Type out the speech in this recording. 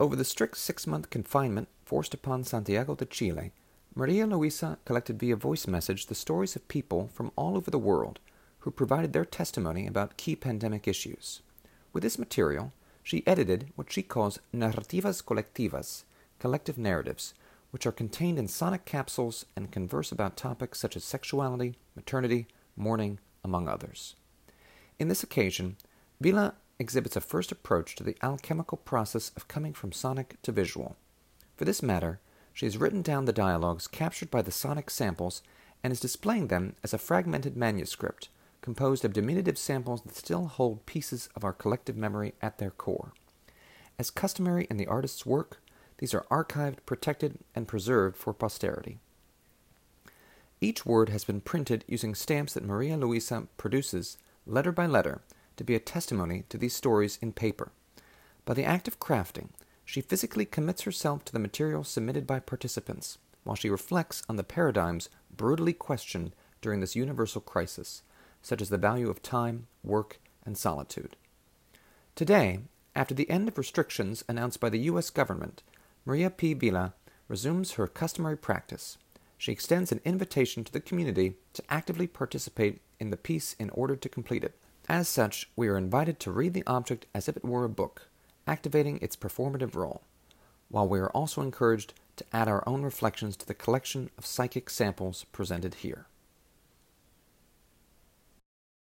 Over the strict six month confinement forced upon Santiago de Chile, Maria Luisa collected via voice message the stories of people from all over the world who provided their testimony about key pandemic issues. With this material, she edited what she calls narrativas colectivas, collective narratives, which are contained in sonic capsules and converse about topics such as sexuality, maternity, mourning, among others. In this occasion, Vila exhibits a first approach to the alchemical process of coming from sonic to visual. For this matter, she has written down the dialogues captured by the sonic samples and is displaying them as a fragmented manuscript composed of diminutive samples that still hold pieces of our collective memory at their core. As customary in the artist's work, these are archived, protected, and preserved for posterity. Each word has been printed using stamps that Maria Luisa produces, letter by letter, to be a testimony to these stories in paper. By the act of crafting, she physically commits herself to the material submitted by participants, while she reflects on the paradigms brutally questioned during this universal crisis, such as the value of time, work, and solitude. Today, after the end of restrictions announced by the U.S. government, Maria P. Vila resumes her customary practice. She extends an invitation to the community to actively participate in the piece in order to complete it. As such, we are invited to read the object as if it were a book, activating its performative role, while we are also encouraged to add our own reflections to the collection of psychic samples presented here.